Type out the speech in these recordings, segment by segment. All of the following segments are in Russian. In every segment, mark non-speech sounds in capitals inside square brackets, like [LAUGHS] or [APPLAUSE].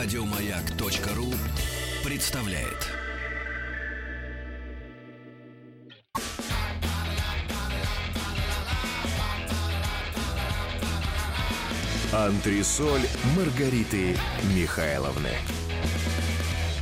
Радиомаяк.ру представляет. Антресоль Маргариты Михайловны.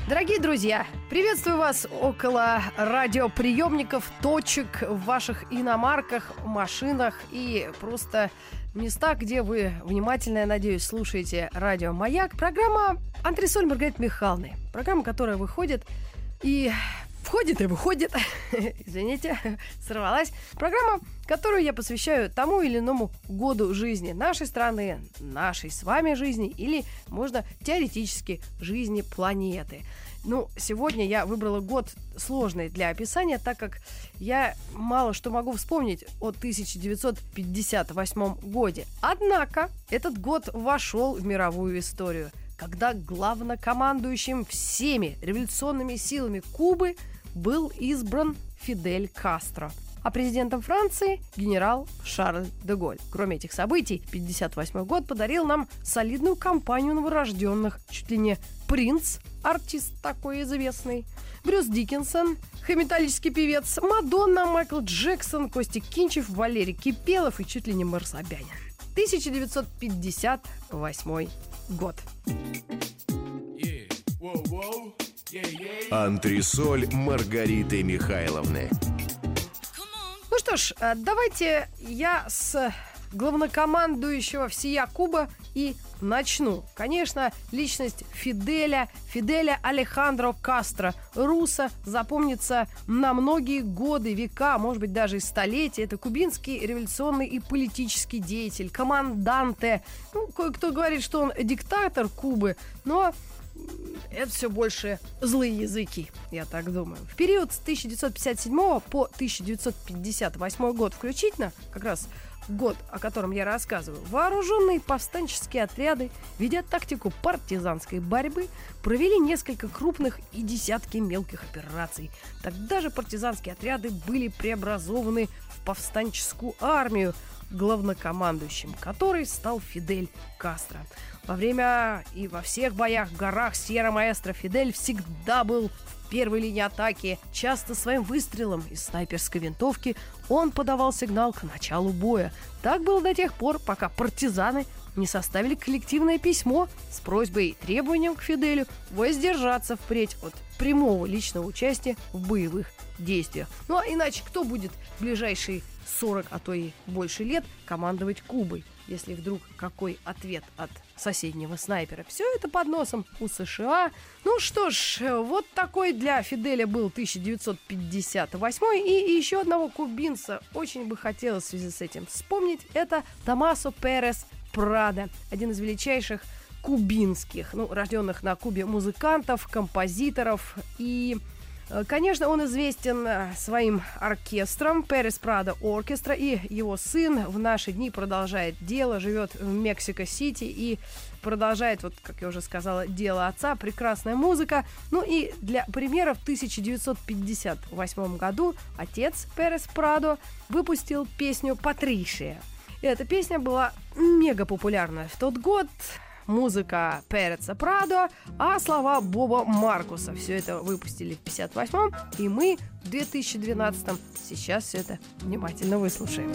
Дорогие друзья, приветствую вас около радиоприемников, точек в ваших иномарках, машинах и просто местах, где вы внимательно, я надеюсь, слушаете радио «Маяк». Программа «Антресоль Маргариты Михайловны». Программа, которая выходит и входит и выходит, [LAUGHS] извините, сорвалась. Программа, которую я посвящаю тому или иному году жизни нашей страны, нашей с вами жизни или, можно, теоретически, жизни планеты. Ну, сегодня я выбрала год сложный для описания, так как я мало что могу вспомнить о 1958 годе. Однако этот год вошел в мировую историю, когда главнокомандующим всеми революционными силами Кубы был избран Фидель Кастро – а президентом Франции генерал Шарль де Голь. Кроме этих событий, 1958 год подарил нам солидную компанию новорожденных, чуть ли не принц, артист такой известный, Брюс Диккенсон, хомиталический певец, Мадонна, Майкл Джексон, Костик Кинчев, Валерий Кипелов и чуть ли не Марс 1958 год. Антресоль Маргариты Михайловны. Ну что ж, э, давайте я с главнокомандующего всея Куба и начну. Конечно, личность Фиделя, Фиделя Алехандро Кастро, руса, запомнится на многие годы, века, может быть, даже и столетия. Это кубинский революционный и политический деятель, команданте. Ну, кое-кто говорит, что он диктатор Кубы, но это все больше злые языки, я так думаю. В период с 1957 по 1958 год включительно, как раз год, о котором я рассказываю, вооруженные повстанческие отряды, ведя тактику партизанской борьбы, провели несколько крупных и десятки мелких операций. Тогда же партизанские отряды были преобразованы в повстанческую армию, главнокомандующим, который стал Фидель Кастро. Во время и во всех боях в горах Сьерра Маэстро Фидель всегда был в первой линии атаки. Часто своим выстрелом из снайперской винтовки он подавал сигнал к началу боя. Так было до тех пор, пока партизаны не составили коллективное письмо с просьбой и требованием к Фиделю воздержаться впредь от прямого личного участия в боевых действиях. Ну а иначе кто будет в ближайшие 40, а то и больше лет командовать Кубой, если вдруг какой ответ от соседнего снайпера. Все это под носом у США. Ну что ж, вот такой для Фиделя был 1958 и еще одного кубинца очень бы хотелось в связи с этим вспомнить. Это Томасо Перес Прада, один из величайших кубинских, ну, рожденных на Кубе музыкантов, композиторов и Э, конечно, он известен э, своим оркестром Перес Прадо Оркестра, и его сын в наши дни продолжает дело, живет в Мексико-Сити и продолжает, вот как я уже сказала, дело отца, прекрасная музыка. Ну и для примера в 1958 году отец Перес Прадо выпустил песню «Патришия». Эта песня была мега популярна в тот год музыка Переца Прадо, а слова Боба Маркуса. Все это выпустили в 58-м, и мы в 2012-м сейчас все это внимательно выслушаем.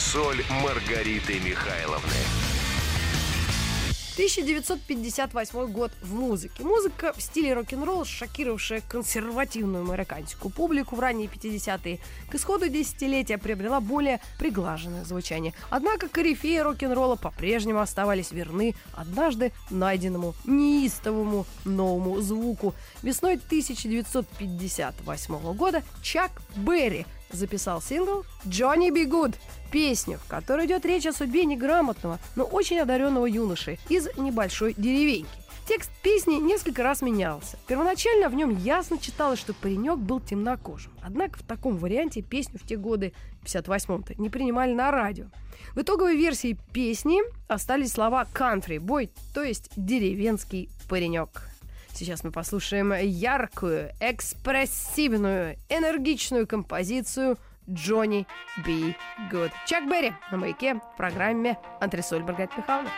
Антресоль Маргариты Михайловны. 1958 год в музыке. Музыка в стиле рок-н-ролл, шокировавшая консервативную американскую публику в ранние 50-е, к исходу десятилетия приобрела более приглаженное звучание. Однако корифеи рок-н-ролла по-прежнему оставались верны однажды найденному неистовому новому звуку. Весной 1958 года Чак Берри записал сингл «Johnny Be Good», песню, в которой идет речь о судьбе неграмотного, но очень одаренного юноши из небольшой деревеньки. Текст песни несколько раз менялся. Первоначально в нем ясно читалось, что паренек был темнокожим. Однако в таком варианте песню в те годы, в 58-то, не принимали на радио. В итоговой версии песни остались слова «country boy», то есть «деревенский паренек». Сейчас мы послушаем яркую, экспрессивную, энергичную композицию Джонни Би Гуд. Чак Берри на маяке в программе «Антресоль Маргарита Михайловна».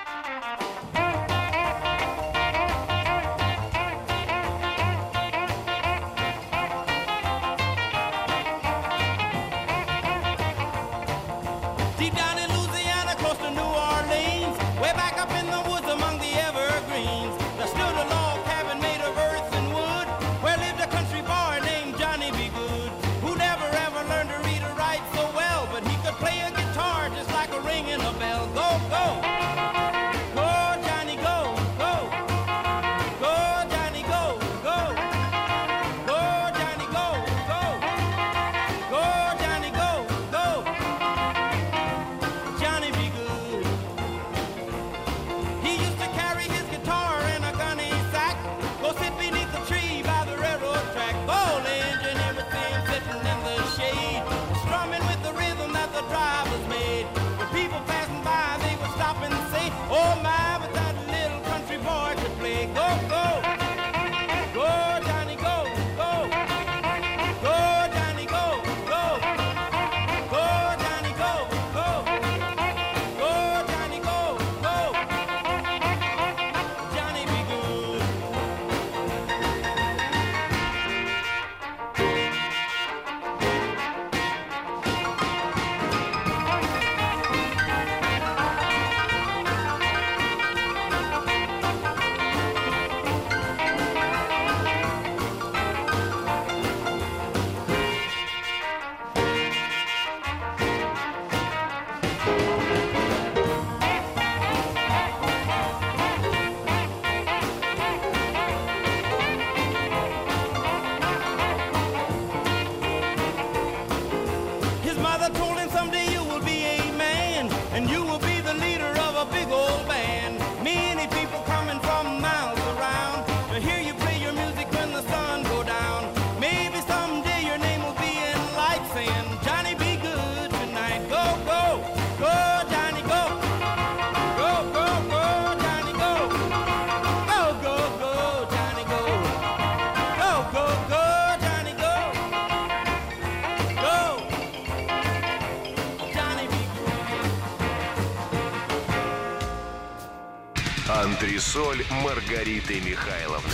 Антресоль Маргариты Михайловны.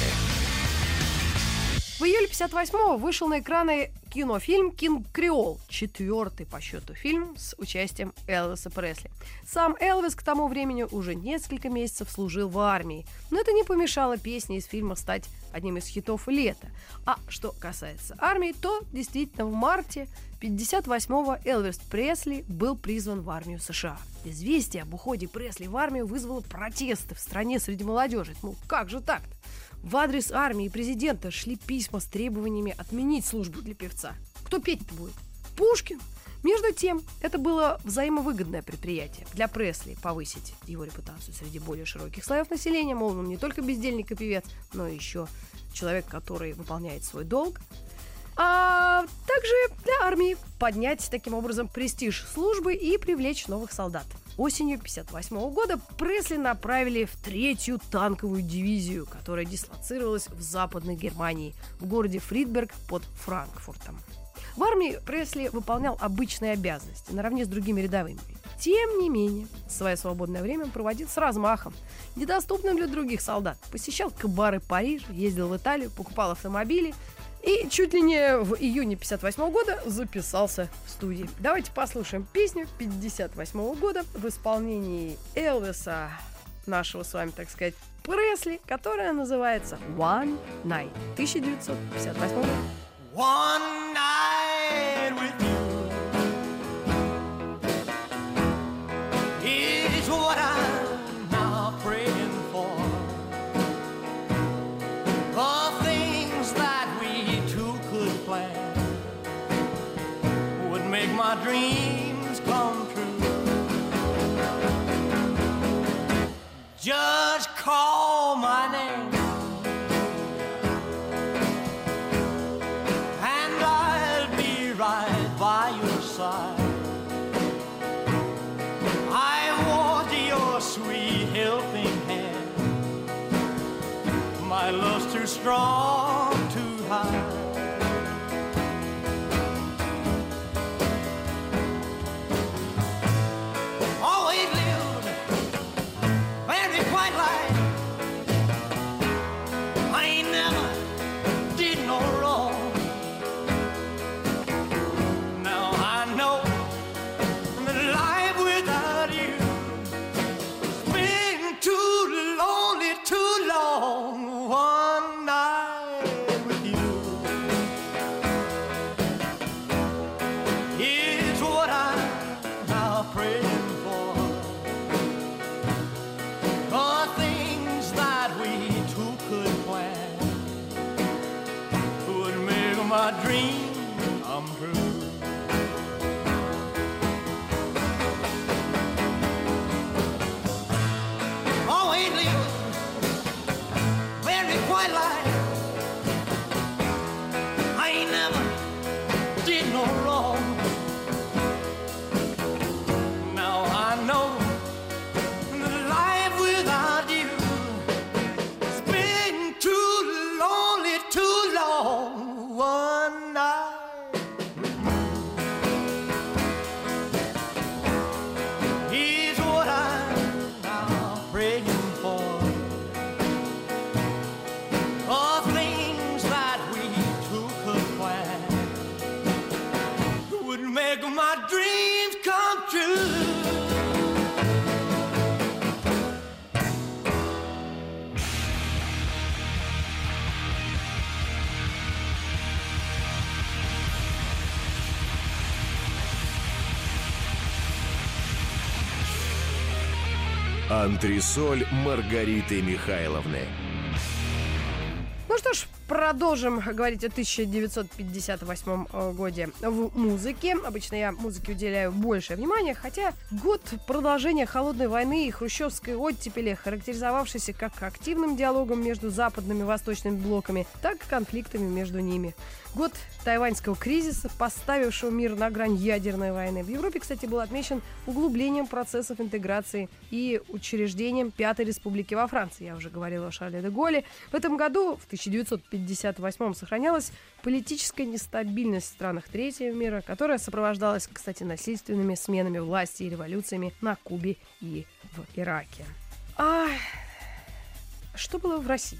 В июле 58-го вышел на экраны кинофильм «Кинг Креол», четвертый по счету фильм с участием Элвиса Пресли. Сам Элвис к тому времени уже несколько месяцев служил в армии, но это не помешало песне из фильма стать одним из хитов лета. А что касается армии, то действительно в марте 58-го Элвис Пресли был призван в армию США. Известие об уходе Пресли в армию вызвало протесты в стране среди молодежи. Ну, как же так-то? В адрес армии и президента шли письма с требованиями отменить службу для певца. Кто петь-то будет? Пушкин? Между тем, это было взаимовыгодное предприятие для Пресли повысить его репутацию среди более широких слоев населения. Мол, он не только бездельник и певец, но еще человек, который выполняет свой долг. А также для армии поднять таким образом престиж службы и привлечь новых солдат. Осенью 1958 года Пресли направили в третью танковую дивизию, которая дислоцировалась в Западной Германии, в городе Фридберг под Франкфуртом. В армии Пресли выполнял обычные обязанности наравне с другими рядовыми. Тем не менее, свое свободное время проводил с размахом, недоступным для других солдат. Посещал кабары Париж, ездил в Италию, покупал автомобили и чуть ли не в июне 58 года записался в студии. Давайте послушаем песню 58 года в исполнении Элвиса, нашего с вами, так сказать, Пресли, которая называется One Night 1958 год. One night with you strong Антресоль Маргариты Михайловны. Ну что ж, продолжим говорить о 1958 э, годе в музыке. Обычно я музыке уделяю большее внимание, хотя год продолжения холодной войны и хрущевской оттепели, характеризовавшийся как активным диалогом между западными и восточными блоками, так и конфликтами между ними. Год тайваньского кризиса, поставившего мир на грань ядерной войны. В Европе, кстати, был отмечен углублением процессов интеграции и учреждением Пятой Республики во Франции. Я уже говорила о Шарле де Голле. В этом году, в 1958 сохранялась политическая нестабильность в странах третьего мира, которая сопровождалась, кстати, насильственными сменами власти и революциями на Кубе и в Ираке. А что было в России?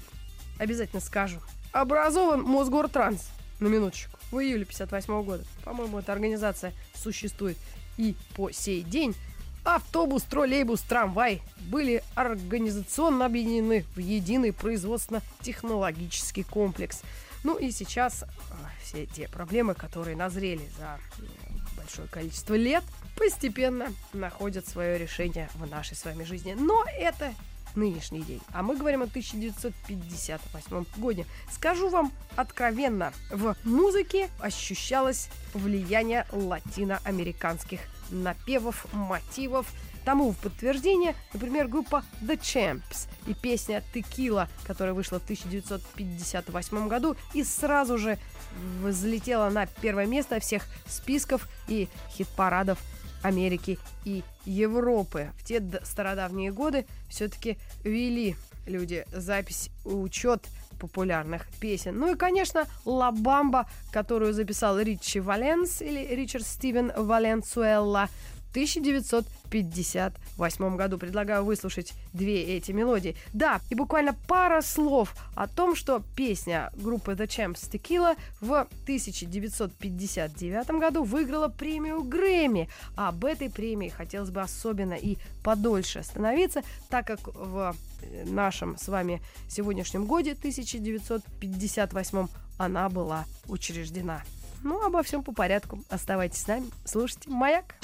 Обязательно скажу. Образован Мосгортранс на минуточку, в июле 58 года. По-моему, эта организация существует и по сей день. Автобус, троллейбус, трамвай были организационно объединены в единый производственно-технологический комплекс. Ну и сейчас э, все те проблемы, которые назрели за э, большое количество лет, постепенно находят свое решение в нашей с вами жизни. Но это нынешний день. А мы говорим о 1958 году. Скажу вам откровенно, в музыке ощущалось влияние латиноамериканских напевов, мотивов. Тому в подтверждение, например, группа The Champs и песня «Текила», которая вышла в 1958 году и сразу же взлетела на первое место всех списков и хит-парадов Америки и Европы. В те стародавние годы все-таки вели люди запись, учет популярных песен. Ну и, конечно, «Ла Бамба», которую записал Ричи Валенс или Ричард Стивен Валенсуэлла. 1958 году. Предлагаю выслушать две эти мелодии. Да, и буквально пара слов о том, что песня группы The Champs Tequila в 1959 году выиграла премию Грэмми. А об этой премии хотелось бы особенно и подольше остановиться, так как в нашем с вами сегодняшнем годе, 1958, она была учреждена. Ну, обо всем по порядку. Оставайтесь с нами, слушайте «Маяк».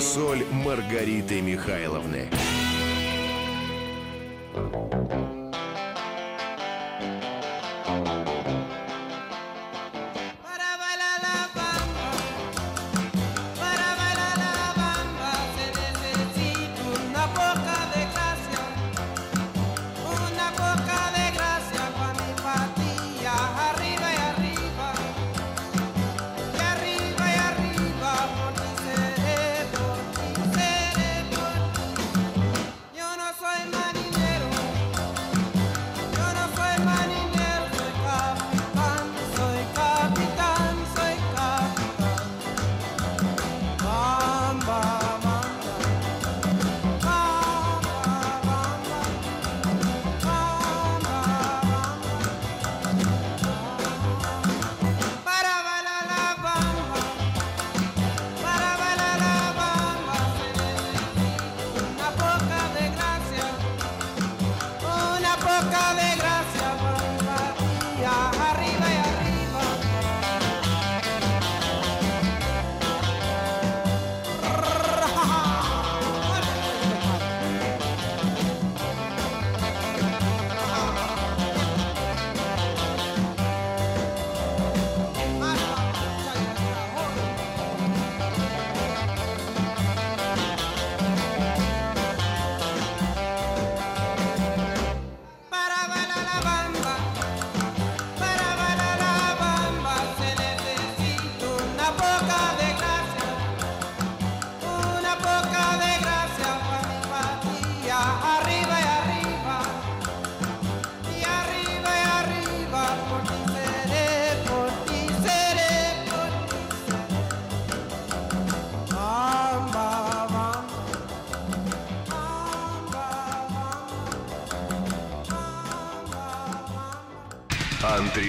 Антресоль Маргариты Михайловны.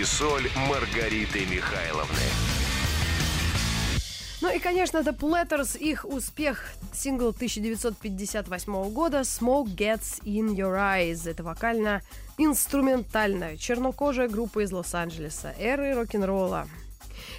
Антресоль Маргариты Михайловны. Ну и, конечно, The Platters, их успех, сингл 1958 года «Smoke Gets In Your Eyes». Это вокально-инструментальная чернокожая группа из Лос-Анджелеса, эры рок-н-ролла.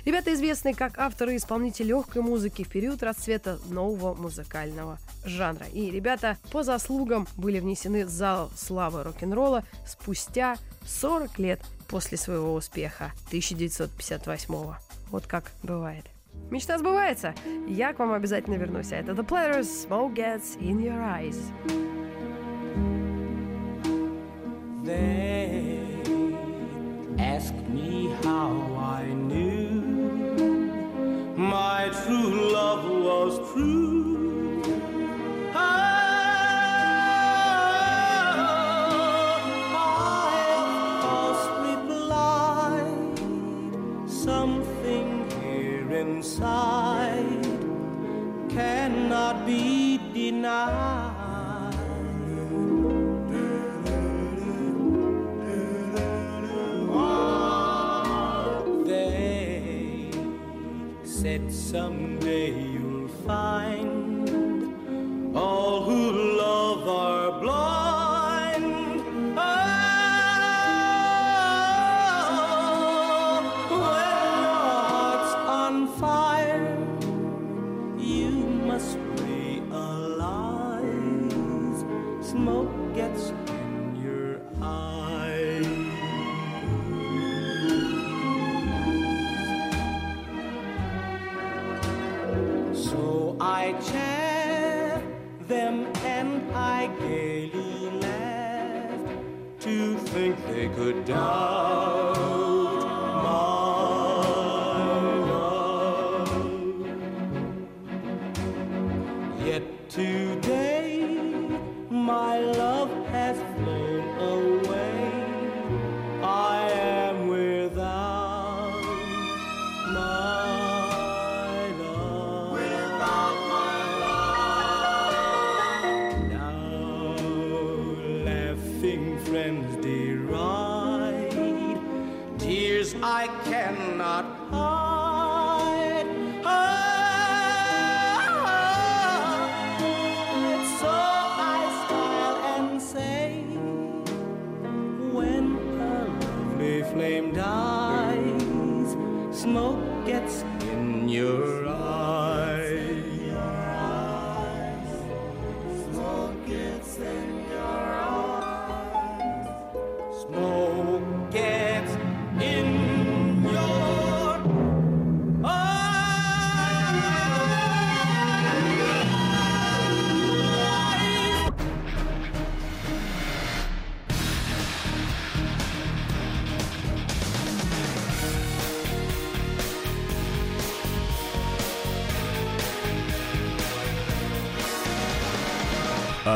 Ребята известны как авторы и исполнители легкой музыки в период расцвета нового музыкального жанра. И ребята по заслугам были внесены в зал славы рок-н-ролла спустя 40 лет после своего успеха 1958 -го. Вот как бывает. Мечта сбывается. Я к вам обязательно вернусь. А это The Platters, Smoke Gets In Your Eyes. They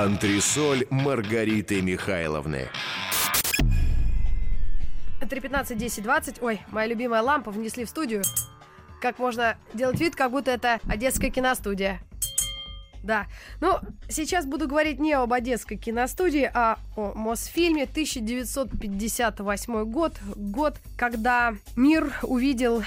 Антресоль Маргариты Михайловны. 3.15, 10, 20. Ой, моя любимая лампа внесли в студию. Как можно делать вид, как будто это одесская киностудия. Да. Ну, сейчас буду говорить не об одесской киностудии, а о Мосфильме 1958 год. Год, когда мир увидел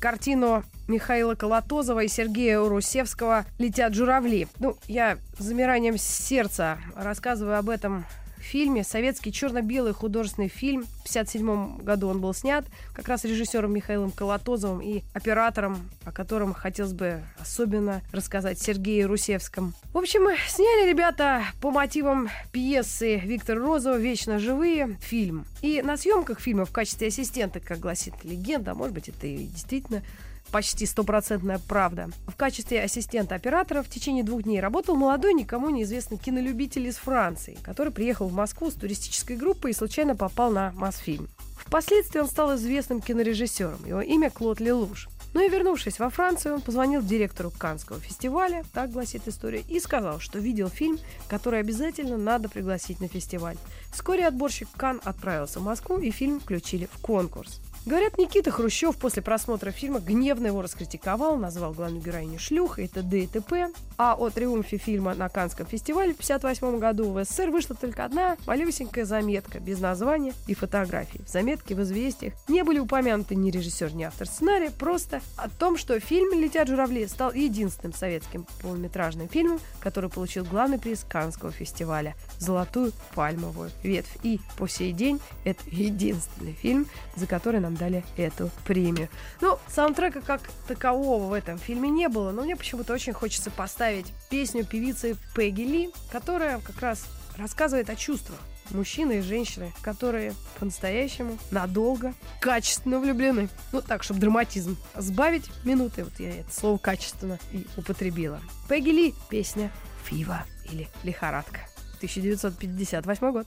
картину Михаила Колотозова и Сергея Урусевского «Летят журавли». Ну, я с замиранием сердца рассказываю об этом фильме. Советский черно-белый художественный фильм. В 1957 году он был снят как раз режиссером Михаилом Колотозовым и оператором, о котором хотелось бы особенно рассказать Сергею Русевском. В общем, сняли ребята по мотивам пьесы Виктора Розова «Вечно живые» фильм. И на съемках фильма в качестве ассистента, как гласит легенда, а может быть это и действительно почти стопроцентная правда. В качестве ассистента оператора в течение двух дней работал молодой, никому неизвестный кинолюбитель из Франции, который приехал в Москву с туристической группой и случайно попал на Мосфильм. Впоследствии он стал известным кинорежиссером. Его имя Клод Лелуш. Ну и вернувшись во Францию, он позвонил директору Канского фестиваля, так гласит история, и сказал, что видел фильм, который обязательно надо пригласить на фестиваль. Вскоре отборщик Кан отправился в Москву, и фильм включили в конкурс. Говорят, Никита Хрущев после просмотра фильма гневно его раскритиковал, назвал главную героиню шлюхой и т.д. и т.п. А о триумфе фильма на Каннском фестивале в 1958 году в СССР вышла только одна малюсенькая заметка без названия и фотографий. В заметке в «Известиях» не были упомянуты ни режиссер, ни автор сценария, просто о том, что фильм «Летят журавли» стал единственным советским полнометражным фильмом, который получил главный приз Каннского фестиваля – «Золотую пальмовую ветвь». И по сей день это единственный фильм, за который нам дали эту премию. Ну, саундтрека как такового в этом фильме не было, но мне почему-то очень хочется поставить песню певицы Пегги Ли, которая как раз рассказывает о чувствах мужчины и женщины, которые по-настоящему, надолго, качественно влюблены. Ну, так, чтобы драматизм сбавить минуты. Вот я это слово «качественно» и употребила. Пегги Ли, песня «Фива» или «Лихорадка». 1958 год.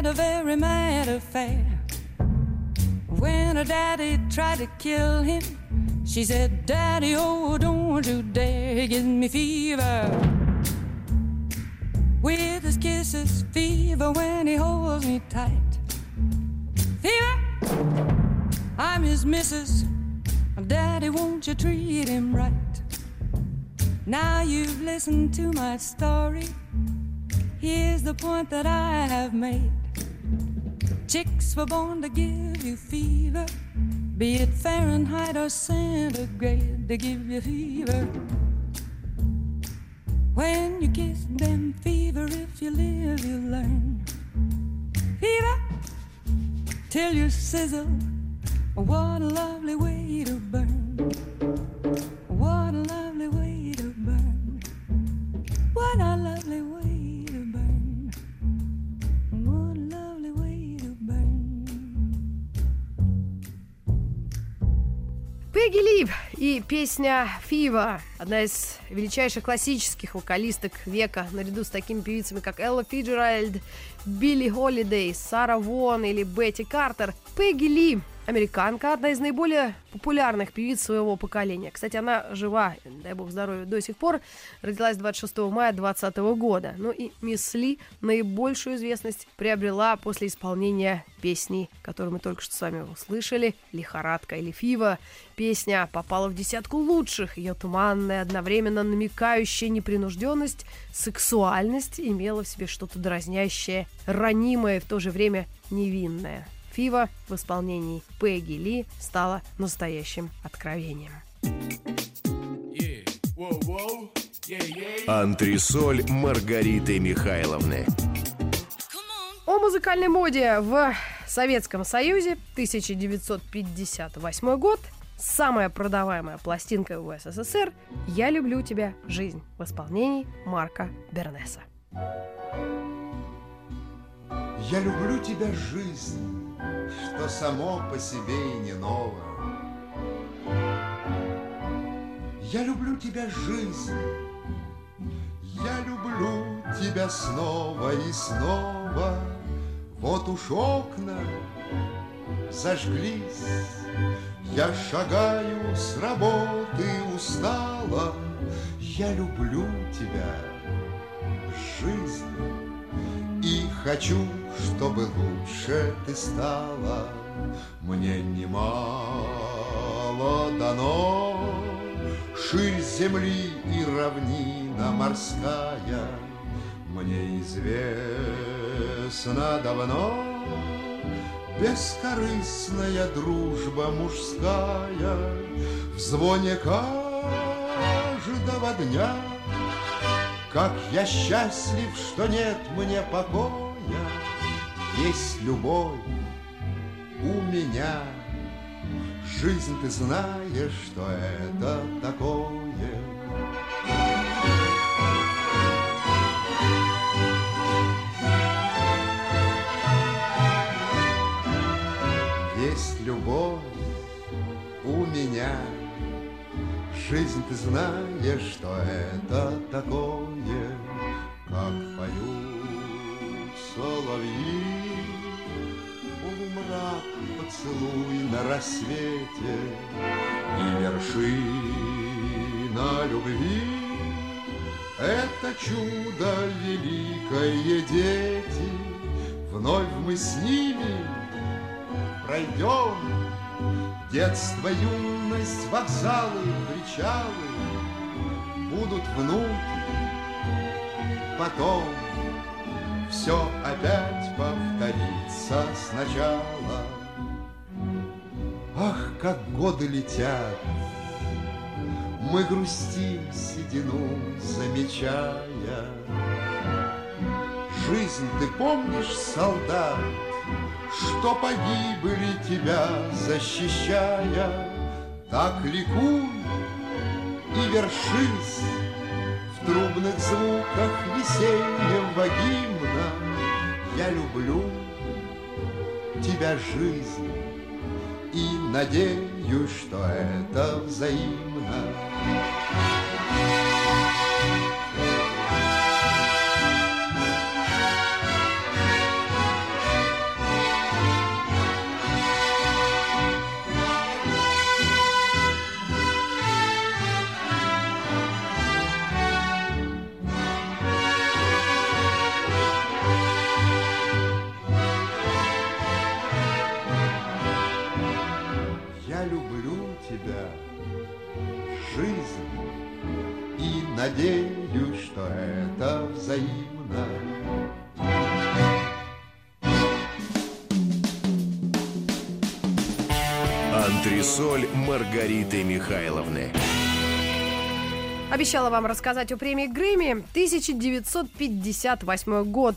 had a very mad affair. When her daddy tried to kill him, she said, Daddy, oh, don't you dare give me fever. With his kisses, fever when he holds me tight. Fever, I'm his missus. Daddy, won't you treat him right? Now you've listened to my story. Here's the point that I have made. Chicks were born to give you fever, be it Fahrenheit or centigrade, to give you fever. When you kiss them, fever, if you live, you learn. Fever, till you sizzle. What a lovely way to burn. Пегги Ли и песня «Фива» — одна из величайших классических вокалисток века, наряду с такими певицами, как Элла Фиджеральд, Билли Холидей, Сара Вон или Бетти Картер. Пегги Ли американка, одна из наиболее популярных певиц своего поколения. Кстати, она жива, дай бог здоровья, до сих пор. Родилась 26 мая 2020 года. Ну и Мисс Ли наибольшую известность приобрела после исполнения песни, которую мы только что с вами услышали, «Лихорадка» или «Фива». Песня попала в десятку лучших. Ее туманная, одновременно намекающая непринужденность, сексуальность имела в себе что-то дразнящее, ранимое и в то же время невинное. Фива в исполнении Пегги Ли стала настоящим откровением. Антресоль Маргариты Михайловны. О музыкальной моде в Советском Союзе 1958 год. Самая продаваемая пластинка в СССР «Я люблю тебя, жизнь» в исполнении Марка Бернеса. Я люблю тебя, жизнь, что само по себе и не ново. Я люблю тебя, жизнь, я люблю тебя снова и снова. Вот уж окна зажглись, я шагаю с работы устала. Я люблю тебя, жизнь, и хочу, чтобы лучше ты стала. Мне немало дано, Ширь земли и равнина морская. Мне известно давно. Бескорыстная дружба мужская. В звоне каждого дня Как я счастлив, что нет мне покоя Есть любовь у меня. Жизнь, ты знаешь, что это такое. Есть любовь у меня Жизнь, ты знаешь, что это такое Как поют соловьи. Полумрак поцелуй на рассвете И вершина любви. Это чудо великое, дети Вновь мы с ними пройдем. Детство, юность, вокзалы, причалы Будут внуки, потом Все опять повторится сначала. Ах, как годы летят! Мы грустим седину, замечая. Жизнь, ты помнишь, солдат, что погибли тебя защищая, Так ликуй и вершись В трубных звуках весеннего гимна. Я люблю тебя, жизнь, И надеюсь, что это взаимно. Обещала вам рассказать о премии Грэмми 1958 год.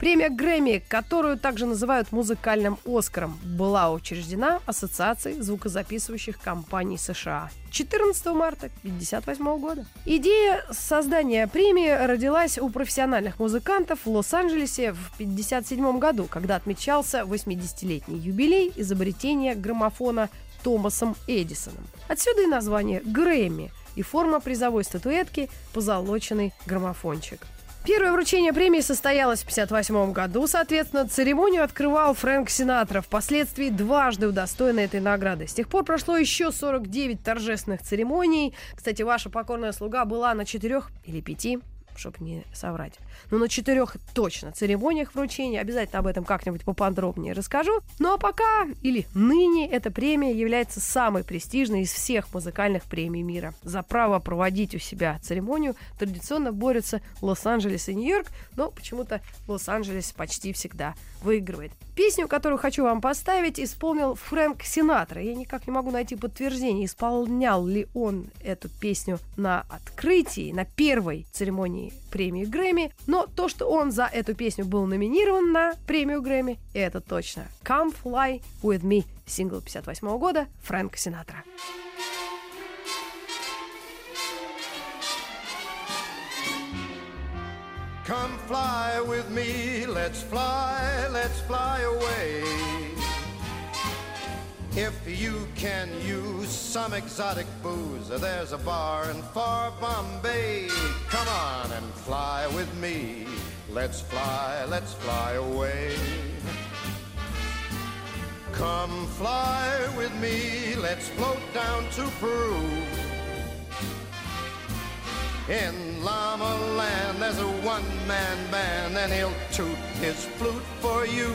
Премия Грэмми, которую также называют музыкальным Оскаром, была учреждена Ассоциацией звукозаписывающих компаний США 14 марта 1958 года. Идея создания премии родилась у профессиональных музыкантов в Лос-Анджелесе в 1957 году, когда отмечался 80-летний юбилей изобретения граммофона Томасом Эдисоном. Отсюда и название Грэмми и форма призовой статуэтки позолоченный граммофончик. Первое вручение премии состоялось в 1958 году. Соответственно, церемонию открывал Фрэнк Синатра, впоследствии дважды удостоенный этой награды. С тех пор прошло еще 49 торжественных церемоний. Кстати, ваша покорная слуга была на четырех или пяти чтобы не соврать. Но на четырех точно церемониях вручения. Обязательно об этом как-нибудь поподробнее расскажу. Ну а пока, или ныне, эта премия является самой престижной из всех музыкальных премий мира. За право проводить у себя церемонию традиционно борются Лос-Анджелес и Нью-Йорк, но почему-то Лос-Анджелес почти всегда выигрывает. Песню, которую хочу вам поставить, исполнил Фрэнк Синатра. Я никак не могу найти подтверждение, исполнял ли он эту песню на открытии, на первой церемонии премии Грэмми. Но то, что он за эту песню был номинирован на премию Грэмми, это точно. Come Fly With Me, сингл 58 года Фрэнк Синатра. Come fly with me, let's fly, let's fly away. If you can use some exotic booze, there's a bar in far Bombay. Come on and fly with me. Let's fly, let's fly away. Come fly with me, let's float down to Peru. In Llama Land, there's a one-man band, and he'll toot his flute for you.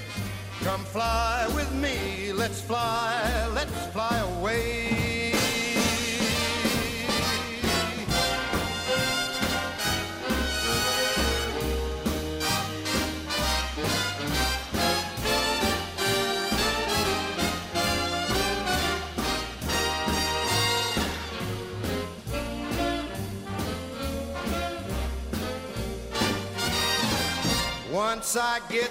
come fly with me, let's fly, let's fly away. Once I get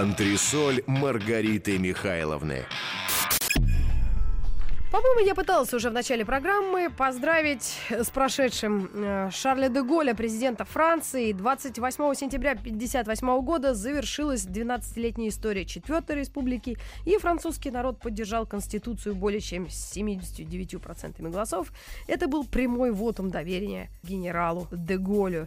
Антресоль Маргариты Михайловны. По-моему, я пыталась уже в начале программы поздравить с прошедшим э, Шарля де Голля, президента Франции. 28 сентября 1958 года завершилась 12-летняя история Четвертой Республики, и французский народ поддержал Конституцию более чем с 79% голосов. Это был прямой вотум доверия генералу де Голлю.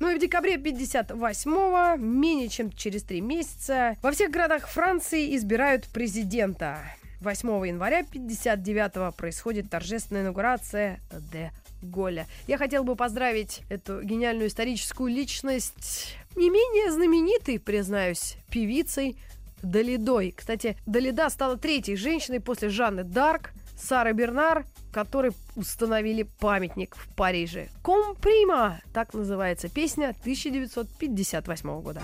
Ну и в декабре 58-го, менее чем через три месяца, во всех городах Франции избирают президента. 8 января 59-го происходит торжественная инаугурация де Голля. Я хотел бы поздравить эту гениальную историческую личность, не менее знаменитой, признаюсь, певицей Далидой. Кстати, Далида стала третьей женщиной после Жанны Дарк, Сары Бернар, которой установили памятник в Париже. «Комприма» — так называется песня 1958 года.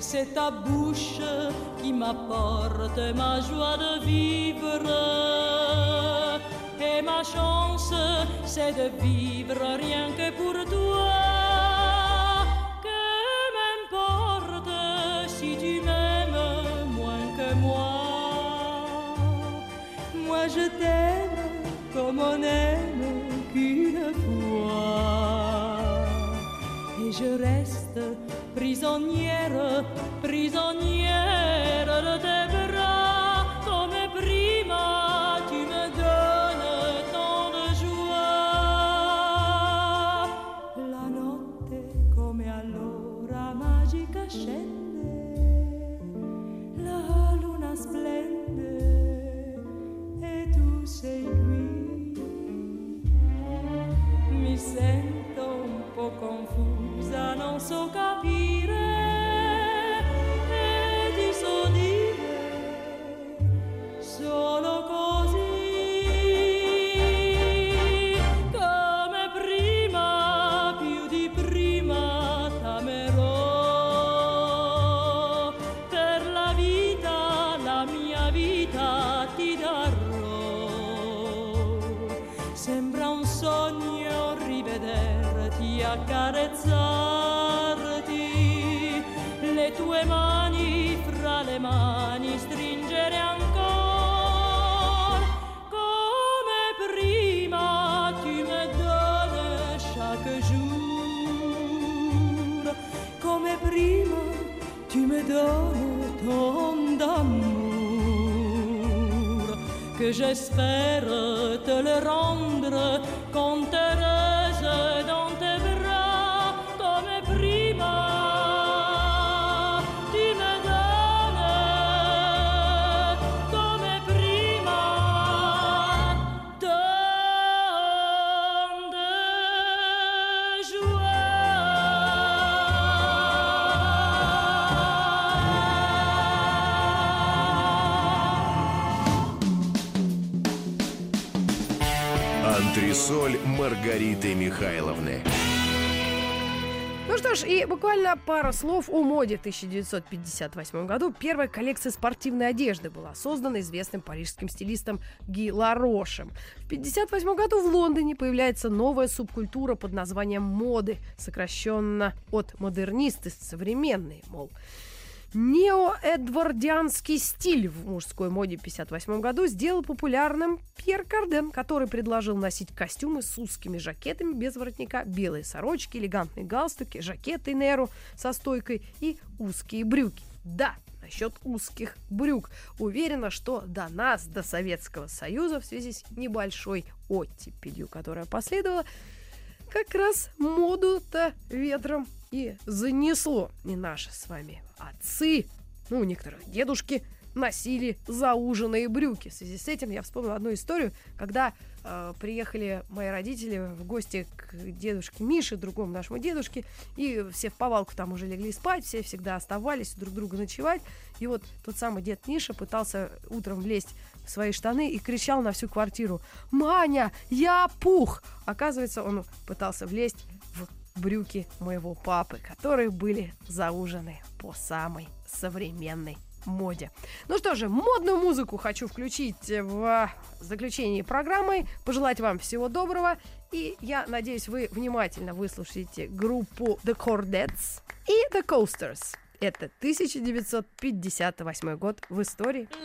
C'est ta bouche qui m'apporte ma joie de vivre. Et ma chance, c'est de vivre rien que pour toi. Que m'importe si tu m'aimes moins que moi. Moi je t'aime comme on aime qu'une fois. Et je reste prisonnière, prisonnière de tes so capisco. Что ж, и буквально пара слов о моде. В 1958 году первая коллекция спортивной одежды была создана известным парижским стилистом Ги Ларошем. В 1958 году в Лондоне появляется новая субкультура под названием моды, сокращенно от модернисты современные, мол. Неоэдвардианский стиль в мужской моде в 1958 году сделал популярным Пьер Карден, который предложил носить костюмы с узкими жакетами без воротника, белые сорочки, элегантные галстуки, жакеты Неру со стойкой и узкие брюки. Да, насчет узких брюк. Уверена, что до нас, до Советского Союза, в связи с небольшой оттепелью, которая последовала, как раз моду-то ветром и занесло. И наши с вами отцы, ну, у некоторых дедушки, носили зауженные брюки. В связи с этим я вспомнила одну историю, когда э, приехали мои родители в гости к дедушке Мише, другому нашему дедушке, и все в повалку там уже легли спать, все всегда оставались друг друга ночевать. И вот тот самый дед Миша пытался утром влезть в свои штаны и кричал на всю квартиру «Маня, я пух!» Оказывается, он пытался влезть брюки моего папы, которые были заужены по самой современной моде. Ну что же, модную музыку хочу включить в заключении программы. Пожелать вам всего доброго. И я надеюсь, вы внимательно выслушаете группу The Chordettes и The Coasters. Это 1958 год в истории. Oh,